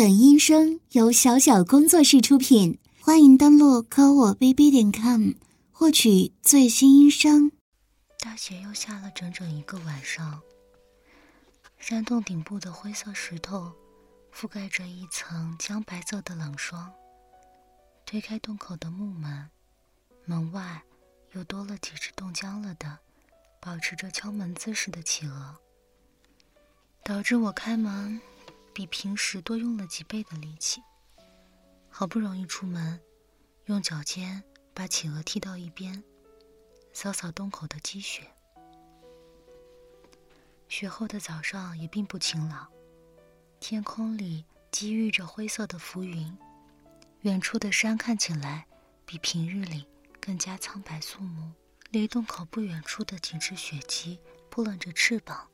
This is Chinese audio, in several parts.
本音声由小小工作室出品，欢迎登录科我 bb 点 com 获取最新音声。大雪又下了整整一个晚上，山洞顶部的灰色石头覆盖着一层姜白色的冷霜。推开洞口的木门，门外又多了几只冻僵了的、保持着敲门姿势的企鹅，导致我开门比平时多用了几倍的力气。好不容易出门，用脚尖把企鹅踢到一边。扫扫洞口的积雪。雪后的早上也并不晴朗，天空里积郁着灰色的浮云，远处的山看起来比平日里更加苍白肃穆。离洞口不远处的几只雪鸡扑棱着翅膀，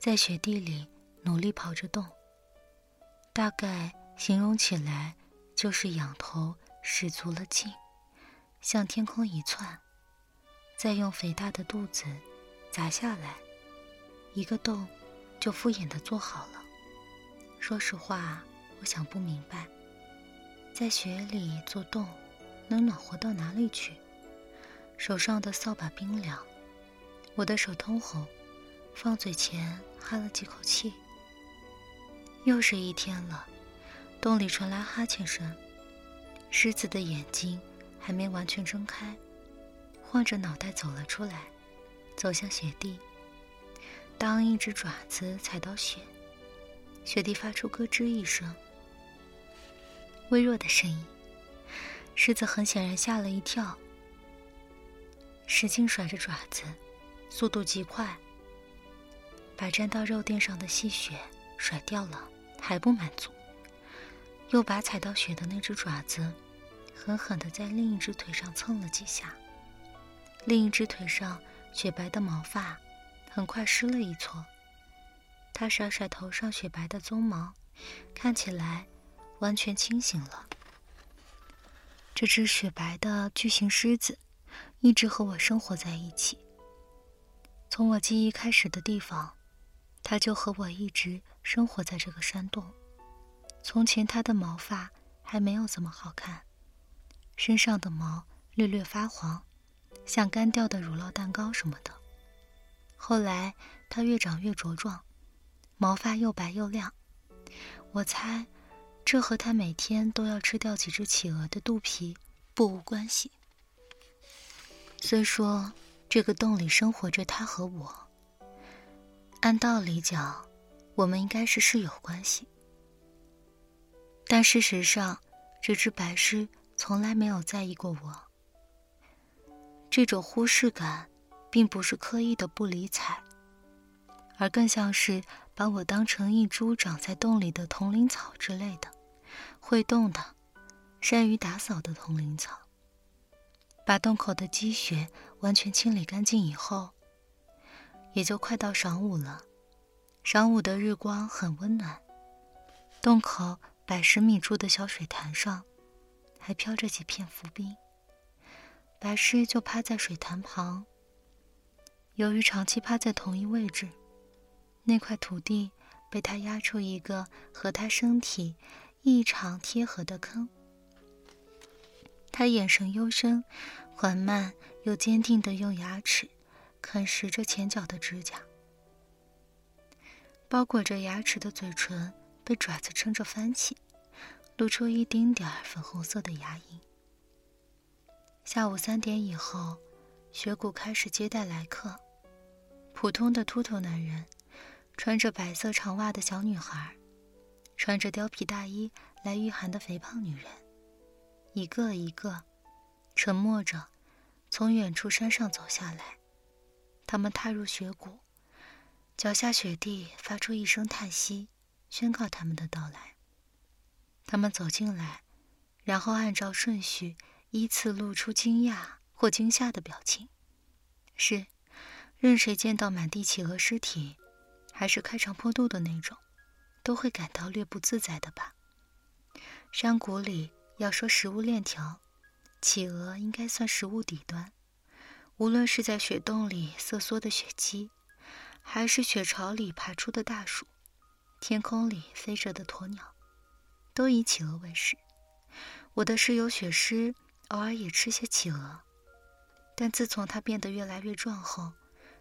在雪地里努力刨着洞。大概形容起来就是仰头使足了劲，向天空一窜。再用肥大的肚子砸下来，一个洞就敷衍的做好了。说实话，我想不明白，在雪里做洞能暖和到哪里去？手上的扫把冰凉，我的手通红，放嘴前哈了几口气。又是一天了，洞里传来哈欠声，狮子的眼睛还没完全睁开。晃着脑袋走了出来，走向雪地。当一只爪子踩到雪，雪地发出咯吱一声，微弱的声音。狮子很显然吓了一跳，使劲甩着爪子，速度极快，把沾到肉垫上的细雪甩掉了。还不满足，又把踩到雪的那只爪子狠狠地在另一只腿上蹭了几下。另一只腿上雪白的毛发很快湿了一撮，他甩甩头上雪白的鬃毛，看起来完全清醒了。这只雪白的巨型狮子一直和我生活在一起。从我记忆开始的地方，它就和我一直生活在这个山洞。从前它的毛发还没有这么好看，身上的毛略略发黄。像干掉的乳酪蛋糕什么的。后来它越长越茁壮，毛发又白又亮。我猜，这和它每天都要吃掉几只企鹅的肚皮不无关系。虽说这个洞里生活着它和我，按道理讲，我们应该是室友关系。但事实上，这只白狮从来没有在意过我。这种忽视感，并不是刻意的不理睬，而更像是把我当成一株长在洞里的铜铃草之类的，会动的、善于打扫的铜铃草。把洞口的积雪完全清理干净以后，也就快到晌午了。晌午的日光很温暖，洞口百十米处的小水潭上，还飘着几片浮冰。白狮就趴在水潭旁。由于长期趴在同一位置，那块土地被他压出一个和他身体异常贴合的坑。他眼神幽深，缓慢又坚定地用牙齿啃食着前脚的指甲。包裹着牙齿的嘴唇被爪子撑着翻起，露出一丁点儿粉红色的牙龈。下午三点以后，雪谷开始接待来客。普通的秃头男人，穿着白色长袜的小女孩，穿着貂皮大衣来御寒的肥胖女人，一个一个，沉默着，从远处山上走下来。他们踏入雪谷，脚下雪地发出一声叹息，宣告他们的到来。他们走进来，然后按照顺序。依次露出惊讶或惊吓的表情。是，任谁见到满地企鹅尸体，还是开肠破肚的那种，都会感到略不自在的吧？山谷里要说食物链条，企鹅应该算食物底端。无论是在雪洞里瑟缩的雪鸡，还是雪巢里爬出的大鼠，天空里飞着的鸵鸟，都以企鹅为食。我的室友雪狮偶尔也吃些企鹅，但自从它变得越来越壮后，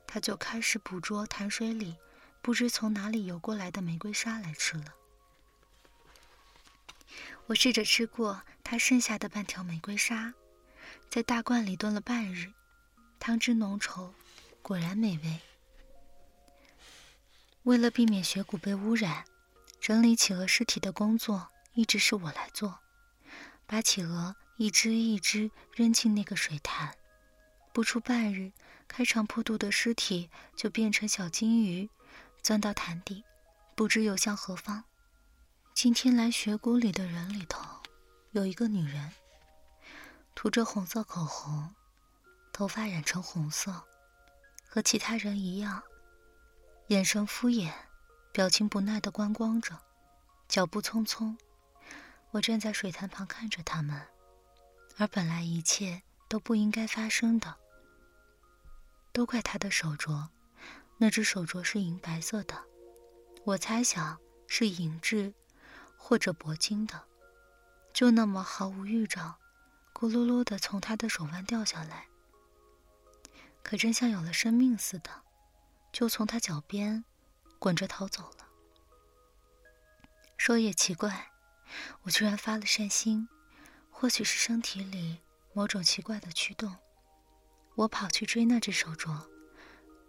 它就开始捕捉潭水里不知从哪里游过来的玫瑰沙来吃了。我试着吃过它剩下的半条玫瑰沙，在大罐里炖了半日，汤汁浓稠，果然美味。为了避免血骨被污染，整理企鹅尸体的工作一直是我来做。把企鹅一只一只扔进那个水潭，不出半日，开肠破肚的尸体就变成小金鱼，钻到潭底，不知游向何方。今天来雪谷里的人里头，有一个女人，涂着红色口红，头发染成红色，和其他人一样。眼神敷衍，表情不耐的观光着，脚步匆匆。我站在水潭旁看着他们，而本来一切都不应该发生的，都怪他的手镯。那只手镯是银白色的，我猜想是银质或者铂金的，就那么毫无预兆，咕噜噜的从他的手腕掉下来，可真像有了生命似的。就从他脚边滚着逃走了。说也奇怪，我居然发了善心，或许是身体里某种奇怪的驱动，我跑去追那只手镯，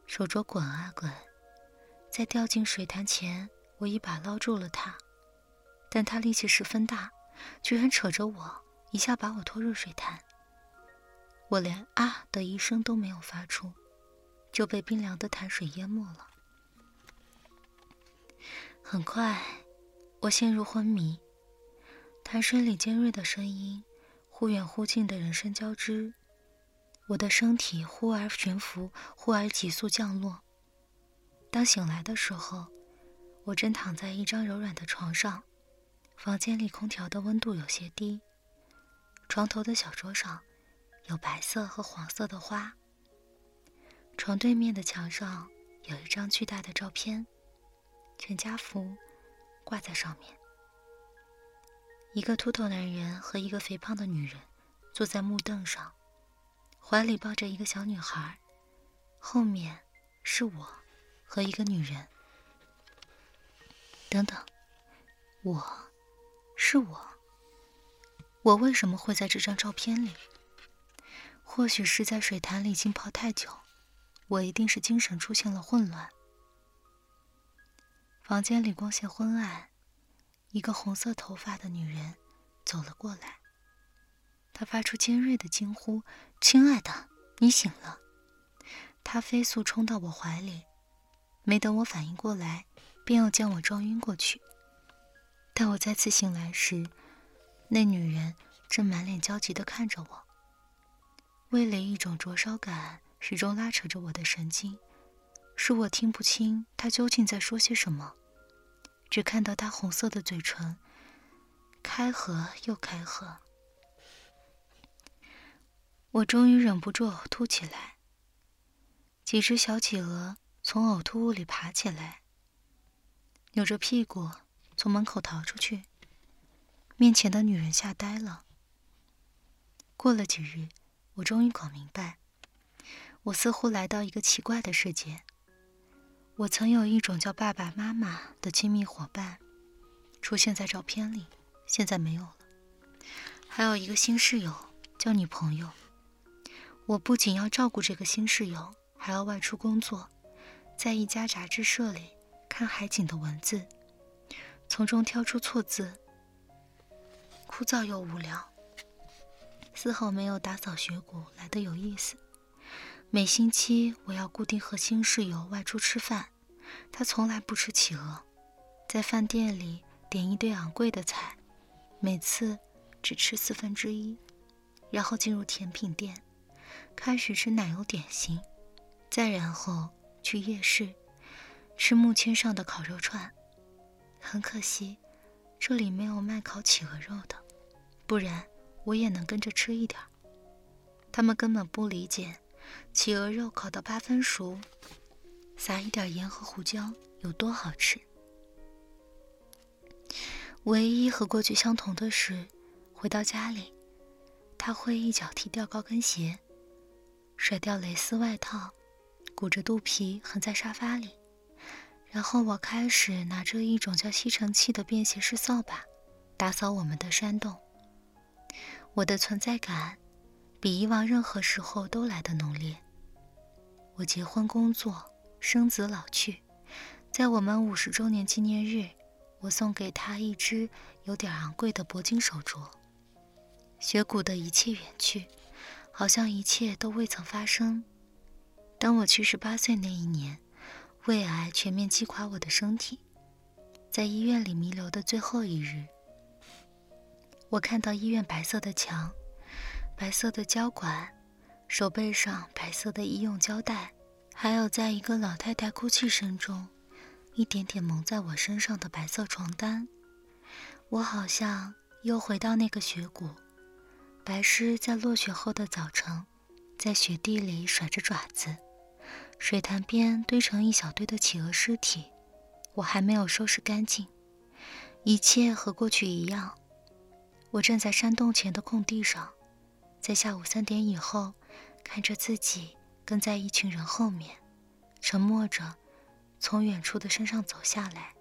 手镯滚啊滚，在掉进水潭前，我一把捞住了它，但它力气十分大，居然扯着我一下把我拖入水潭，我连啊的一声都没有发出。就被冰凉的潭水淹没了。很快，我陷入昏迷。潭水里尖锐的声音，忽远忽近的人声交织。我的身体忽而悬浮，忽而急速降落。当醒来的时候，我正躺在一张柔软的床上。房间里空调的温度有些低。床头的小桌上，有白色和黄色的花。床对面的墙上有一张巨大的照片，全家福挂在上面。一个秃头男人和一个肥胖的女人坐在木凳上，怀里抱着一个小女孩，后面是我和一个女人。等等，我是我，我为什么会在这张照片里？或许是在水潭里浸泡太久。我一定是精神出现了混乱。房间里光线昏暗，一个红色头发的女人走了过来。她发出尖锐的惊呼：“亲爱的，你醒了！”她飞速冲到我怀里，没等我反应过来，便又将我撞晕过去。待我再次醒来时，那女人正满脸焦急地看着我，胃里一种灼烧感。始终拉扯着我的神经，使我听不清他究竟在说些什么，只看到他红色的嘴唇开合又开合。我终于忍不住呕吐起来。几只小企鹅从呕吐物里爬起来，扭着屁股从门口逃出去。面前的女人吓呆了。过了几日，我终于搞明白。我似乎来到一个奇怪的世界。我曾有一种叫爸爸妈妈的亲密伙伴，出现在照片里，现在没有了。还有一个新室友叫女朋友。我不仅要照顾这个新室友，还要外出工作，在一家杂志社里看海景的文字，从中挑出错字，枯燥又无聊，丝毫没有打扫学谷来的有意思。每星期我要固定和新室友外出吃饭，他从来不吃企鹅，在饭店里点一堆昂贵的菜，每次只吃四分之一，然后进入甜品店，开始吃奶油点心，再然后去夜市吃木签上的烤肉串。很可惜，这里没有卖烤企鹅肉的，不然我也能跟着吃一点。他们根本不理解。企鹅肉烤到八分熟，撒一点盐和胡椒，有多好吃？唯一和过去相同的是，回到家里，他会一脚踢掉高跟鞋，甩掉蕾丝外套，鼓着肚皮横在沙发里，然后我开始拿着一种叫吸尘器的便携式扫把，打扫我们的山洞。我的存在感，比以往任何时候都来得浓烈。我结婚、工作、生子、老去，在我们五十周年纪念日。我送给他一只有点昂贵的铂金手镯。雪谷的一切远去，好像一切都未曾发生。当我去十八岁那一年，胃癌全面击垮我的身体，在医院里弥留的最后一日，我看到医院白色的墙、白色的胶管、手背上白色的医用胶带，还有在一个老太太哭泣声中。一点点蒙在我身上的白色床单，我好像又回到那个雪谷。白狮在落雪后的早晨，在雪地里甩着爪子。水潭边堆成一小堆的企鹅尸体，我还没有收拾干净。一切和过去一样。我站在山洞前的空地上，在下午三点以后，看着自己跟在一群人后面，沉默着。从远处的山上走下来，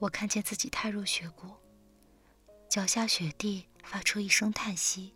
我看见自己踏入雪谷，脚下雪地发出一声叹息。